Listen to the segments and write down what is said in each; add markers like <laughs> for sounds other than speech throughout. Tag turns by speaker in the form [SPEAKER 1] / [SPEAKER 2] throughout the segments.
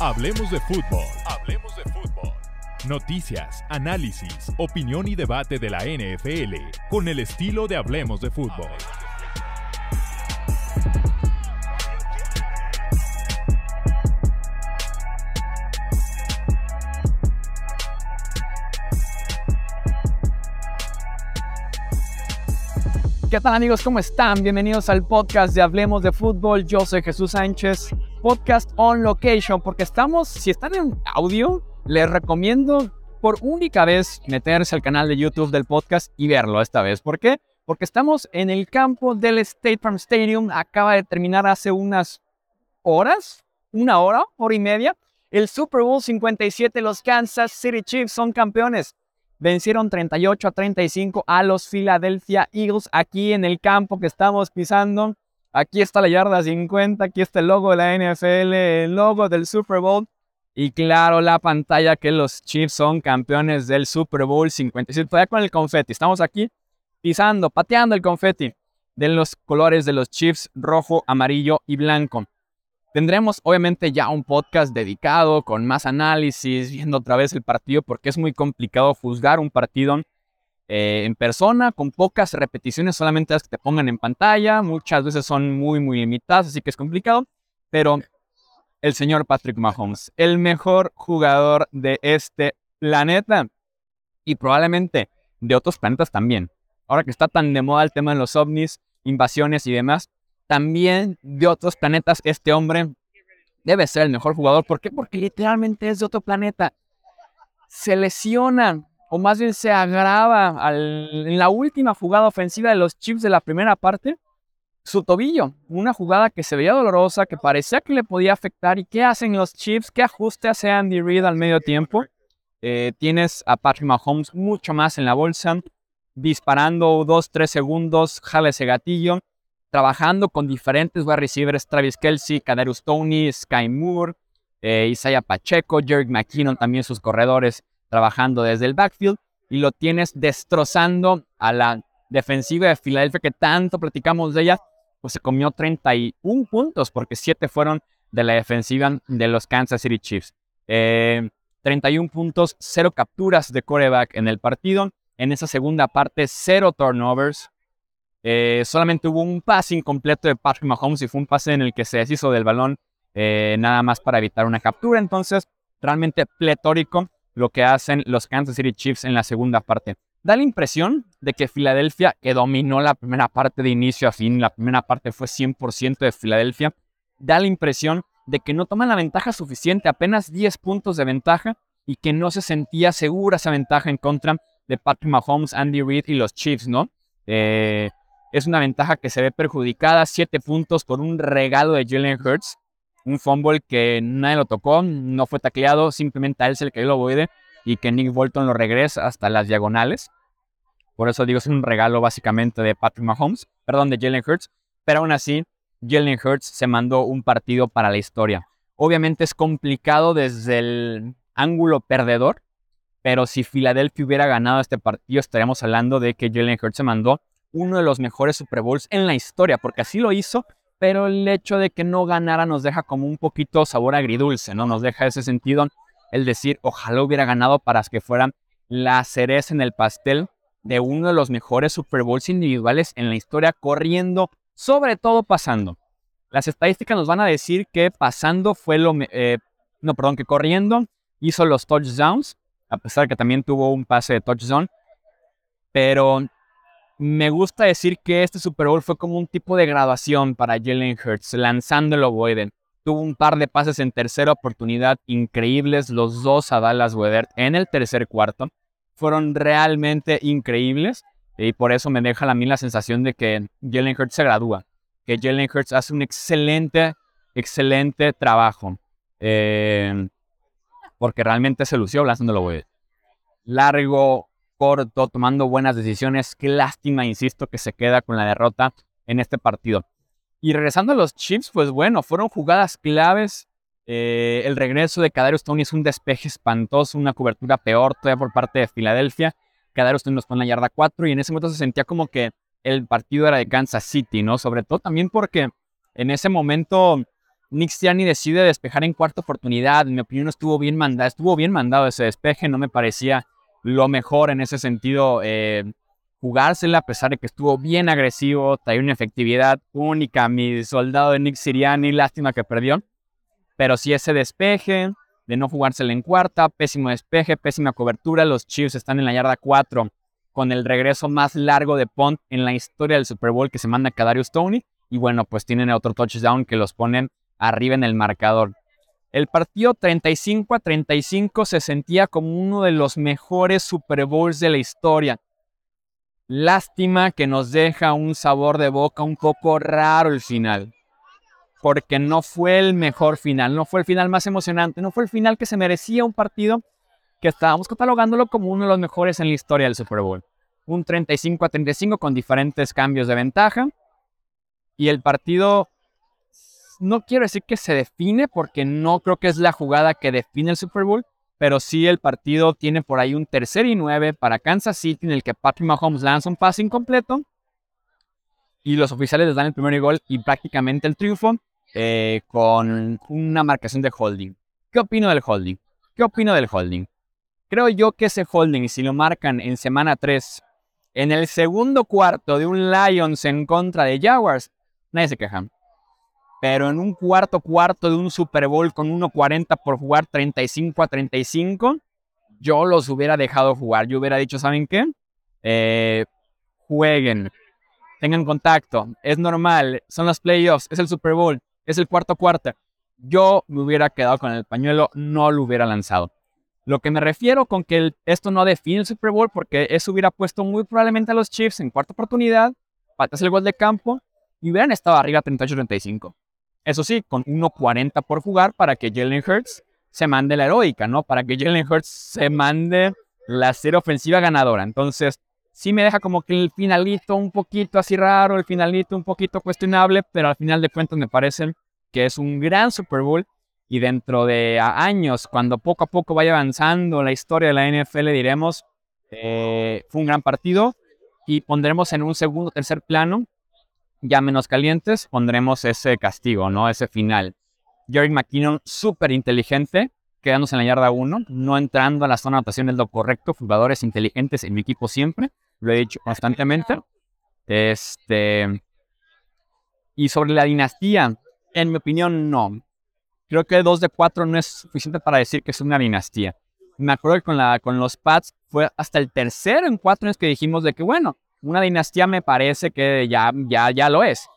[SPEAKER 1] Hablemos de fútbol. Hablemos de fútbol. Noticias, análisis, opinión y debate de la NFL con el estilo de Hablemos de fútbol.
[SPEAKER 2] ¿Qué tal amigos? ¿Cómo están? Bienvenidos al podcast de Hablemos de Fútbol. Yo soy Jesús Sánchez, podcast on location, porque estamos, si están en audio, les recomiendo por única vez meterse al canal de YouTube del podcast y verlo esta vez. ¿Por qué? Porque estamos en el campo del State Farm Stadium. Acaba de terminar hace unas horas, una hora, hora y media. El Super Bowl 57, los Kansas City Chiefs son campeones vencieron 38 a 35 a los Philadelphia Eagles aquí en el campo que estamos pisando. Aquí está la yarda 50, aquí está el logo de la NFL, el logo del Super Bowl y claro la pantalla que los Chiefs son campeones del Super Bowl 57. Todavía con el confeti, estamos aquí pisando, pateando el confeti de los colores de los Chiefs rojo, amarillo y blanco. Tendremos obviamente ya un podcast dedicado con más análisis, viendo otra vez el partido, porque es muy complicado juzgar un partido eh, en persona, con pocas repeticiones, solamente las que te pongan en pantalla. Muchas veces son muy, muy limitadas, así que es complicado. Pero el señor Patrick Mahomes, el mejor jugador de este planeta y probablemente de otros planetas también. Ahora que está tan de moda el tema de los ovnis, invasiones y demás, también de otros planetas, este hombre debe ser el mejor jugador. ¿Por qué? Porque literalmente es de otro planeta. Se lesiona, o más bien se agrava en la última jugada ofensiva de los Chiefs de la primera parte, su tobillo. Una jugada que se veía dolorosa, que parecía que le podía afectar. ¿Y qué hacen los Chiefs? ¿Qué ajuste hace Andy Reid al medio tiempo? Eh, tienes a Patrick Mahomes mucho más en la bolsa, disparando 2-3 segundos, jale ese gatillo trabajando con diferentes wide receivers, Travis Kelsey, Kadarius Tony, Sky Moore, eh, Isaiah Pacheco, Jerry McKinnon, también sus corredores trabajando desde el backfield, y lo tienes destrozando a la defensiva de Filadelfia que tanto platicamos de ella, pues se comió 31 puntos porque 7 fueron de la defensiva de los Kansas City Chiefs. 31 eh, puntos, 0 capturas de coreback en el partido. En esa segunda parte, 0 turnovers, eh, solamente hubo un pase incompleto de Patrick Mahomes y fue un pase en el que se deshizo del balón eh, nada más para evitar una captura. Entonces, realmente pletórico lo que hacen los Kansas City Chiefs en la segunda parte. Da la impresión de que Filadelfia, que dominó la primera parte de inicio a fin, la primera parte fue 100% de Filadelfia, da la impresión de que no toman la ventaja suficiente, apenas 10 puntos de ventaja, y que no se sentía segura esa ventaja en contra de Patrick Mahomes, Andy Reid y los Chiefs, ¿no? Eh, es una ventaja que se ve perjudicada, 7 puntos por un regalo de Jalen Hurts, un fumble que nadie lo tocó, no fue tacleado, simplemente a él se le cayó el ovoide y que Nick Bolton lo regresa hasta las diagonales. Por eso digo, es un regalo básicamente de Patrick Mahomes, perdón, de Jalen Hurts, pero aún así, Jalen Hurts se mandó un partido para la historia. Obviamente es complicado desde el ángulo perdedor, pero si Filadelfia hubiera ganado este partido, estaríamos hablando de que Jalen Hurts se mandó uno de los mejores Super Bowls en la historia, porque así lo hizo, pero el hecho de que no ganara nos deja como un poquito sabor agridulce, ¿no? Nos deja ese sentido el decir, ojalá hubiera ganado para que fuera la cereza en el pastel de uno de los mejores Super Bowls individuales en la historia, corriendo, sobre todo pasando. Las estadísticas nos van a decir que pasando fue lo... Eh, no, perdón, que corriendo hizo los touchdowns, a pesar que también tuvo un pase de touchdown, pero me gusta decir que este Super Bowl fue como un tipo de graduación para Jalen Hurts, lanzando el ovoide. Tuvo un par de pases en tercera oportunidad increíbles, los dos a Dallas Weather en el tercer cuarto. Fueron realmente increíbles y por eso me deja a mí la sensación de que Jalen Hurts se gradúa, que Jalen Hurts hace un excelente, excelente trabajo. Eh, porque realmente se lució lanzando el ovoide. Largo, corto, tomando buenas decisiones. Qué lástima, insisto, que se queda con la derrota en este partido. Y regresando a los Chiefs, pues bueno, fueron jugadas claves. Eh, el regreso de Kadarius Tony es un despeje espantoso, una cobertura peor todavía por parte de Filadelfia. Kadarius Tony nos pone la yarda 4 y en ese momento se sentía como que el partido era de Kansas City, ¿no? Sobre todo también porque en ese momento Nick Sirianni decide despejar en cuarta oportunidad. En mi opinión estuvo bien mandado, estuvo bien mandado ese despeje, no me parecía lo mejor en ese sentido eh, jugársela, a pesar de que estuvo bien agresivo, traía una efectividad única. Mi soldado de Nick Sirianni, lástima que perdió. Pero sí ese despeje, de no jugársela en cuarta, pésimo despeje, pésima cobertura. Los Chiefs están en la yarda 4 con el regreso más largo de punt en la historia del Super Bowl que se manda a Kadarius Tony. Y bueno, pues tienen otro touchdown que los ponen arriba en el marcador. El partido 35 a 35 se sentía como uno de los mejores Super Bowls de la historia. Lástima que nos deja un sabor de boca un poco raro el final. Porque no fue el mejor final, no fue el final más emocionante, no fue el final que se merecía un partido que estábamos catalogándolo como uno de los mejores en la historia del Super Bowl. Un 35 a 35 con diferentes cambios de ventaja. Y el partido, no quiero decir que se define, porque no creo que es la jugada que define el Super Bowl, pero sí el partido tiene por ahí un tercer y nueve para Kansas City en el que Patrick Mahomes lanza un pase incompleto y los oficiales les dan el primer gol y prácticamente el triunfo eh, con una marcación de holding. ¿Qué opino del holding? ¿Qué opino del holding? Creo yo que ese holding, si lo marcan en semana 3, en el segundo cuarto de un Lions en contra de Jaguars, nadie se queja. Pero en un cuarto cuarto de un Super Bowl con 1.40 por jugar 35 a 35, yo los hubiera dejado jugar. Yo hubiera dicho, ¿saben qué? Eh, jueguen, tengan contacto, es normal, son los playoffs, es el Super Bowl, es el cuarto cuarto. Yo me hubiera quedado con el pañuelo, no lo hubiera lanzado. Lo que me refiero con que esto no define el Super Bowl, porque eso hubiera puesto muy probablemente a los Chiefs en cuarta oportunidad, patas el gol de campo y hubieran estado arriba 38-35. Eso sí, con 1.40 por jugar para que Jalen Hurts se mande la heroica, ¿no? Para que Jalen Hurts se mande la serie ofensiva ganadora. Entonces, sí me deja como que el finalito un poquito así raro, el finalito un poquito cuestionable, pero al final de cuentas me parece que es un gran Super Bowl y dentro de años, cuando poco a poco vaya avanzando la historia de la NFL, diremos, eh, fue un gran partido y pondremos en un segundo tercer plano, ya menos calientes, pondremos ese castigo, ¿no? Ese final. Jerry McKinnon, súper inteligente, quedándose en la yarda 1, no entrando a la zona de anotación es lo correcto, jugadores inteligentes en mi equipo siempre, lo he dicho constantemente. Este, y sobre la dinastía, en mi opinión, no. Creo que 2 de 4 no es suficiente para decir que es una dinastía. Me acuerdo que con, la, con los Pats fue hasta el tercero en cuatro años que dijimos de que, bueno, una dinastía me parece que ya, ya, ya lo es.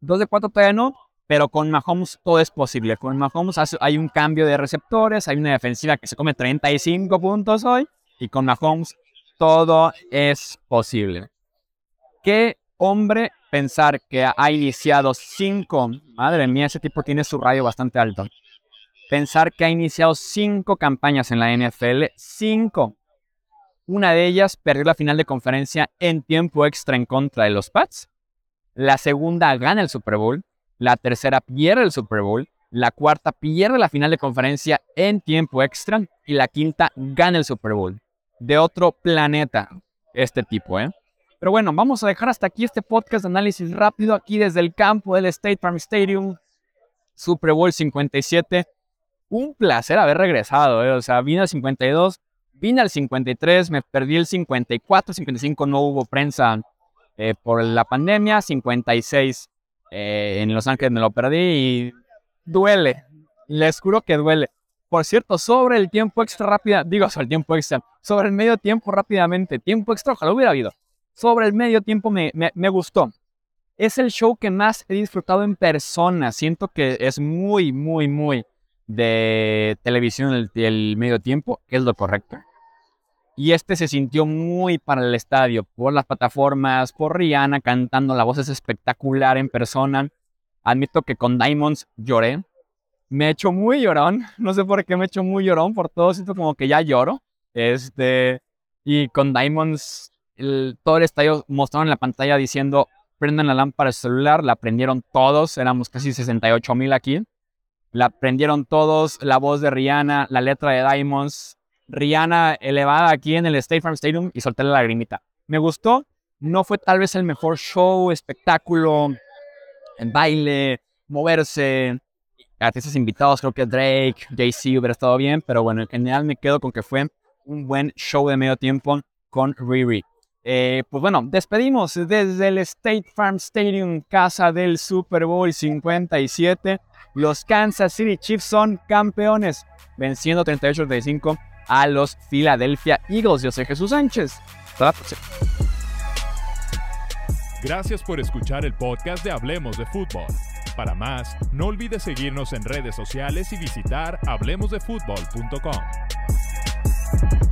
[SPEAKER 2] 2 de 4 todavía no, pero con Mahomes todo es posible. Con Mahomes hay un cambio de receptores, hay una defensiva que se come 35 puntos hoy, y con Mahomes todo es posible. ¿Qué hombre pensar que ha iniciado cinco, madre mía, ese tipo tiene su radio bastante alto. Pensar que ha iniciado cinco campañas en la NFL, cinco. Una de ellas perdió la final de conferencia en tiempo extra en contra de los Pats. La segunda gana el Super Bowl. La tercera pierde el Super Bowl. La cuarta pierde la final de conferencia en tiempo extra. Y la quinta gana el Super Bowl. De otro planeta, este tipo, ¿eh? Pero bueno, vamos a dejar hasta aquí este podcast de análisis rápido aquí desde el campo del State Farm Stadium, Super Bowl 57. Un placer haber regresado, ¿eh? o sea, vine al 52, vine al 53, me perdí el 54, 55 no hubo prensa eh, por la pandemia, 56 eh, en Los Ángeles me lo perdí y duele, les juro que duele. Por cierto, sobre el tiempo extra rápida, digo sobre el tiempo extra, sobre el medio tiempo rápidamente, tiempo extra ojalá hubiera habido sobre el medio tiempo me, gustó. Es el show que más he disfrutado en persona. Siento que es muy, muy, muy de televisión el, el medio tiempo, que es lo correcto. Y este se sintió muy para el estadio, por las plataformas, por Rihanna cantando, la voz es espectacular en persona. Admito que con Diamonds lloré. Me he hecho muy llorón, <laughs> no sé por qué me he hecho muy llorón, por todo siento como que ya lloro. Este, y con Diamonds todo el estadio mostraron en la pantalla diciendo, prendan la lámpara del celular, la prendieron todos, éramos casi 68 mil aquí. La prendieron todos, la voz de Rihanna, la letra de Diamonds, Rihanna elevada aquí en el State Farm Stadium y solté la lagrimita. Me gustó, no fue tal vez el mejor show, espectáculo, en baile, moverse, artistas invitados, creo que Drake, Jay-Z hubiera estado bien, pero bueno, en general me quedo con que fue un buen show de medio tiempo con Riri. Eh, pues bueno, despedimos desde el State Farm Stadium, casa del Super Bowl 57. Los Kansas City Chiefs son campeones, venciendo 38-35 a los Philadelphia Eagles. Yo soy Jesús Sánchez. Hasta la próxima.
[SPEAKER 1] Gracias por escuchar el podcast de Hablemos de Fútbol. Para más, no olvides seguirnos en redes sociales y visitar hablemosdefutbol.com.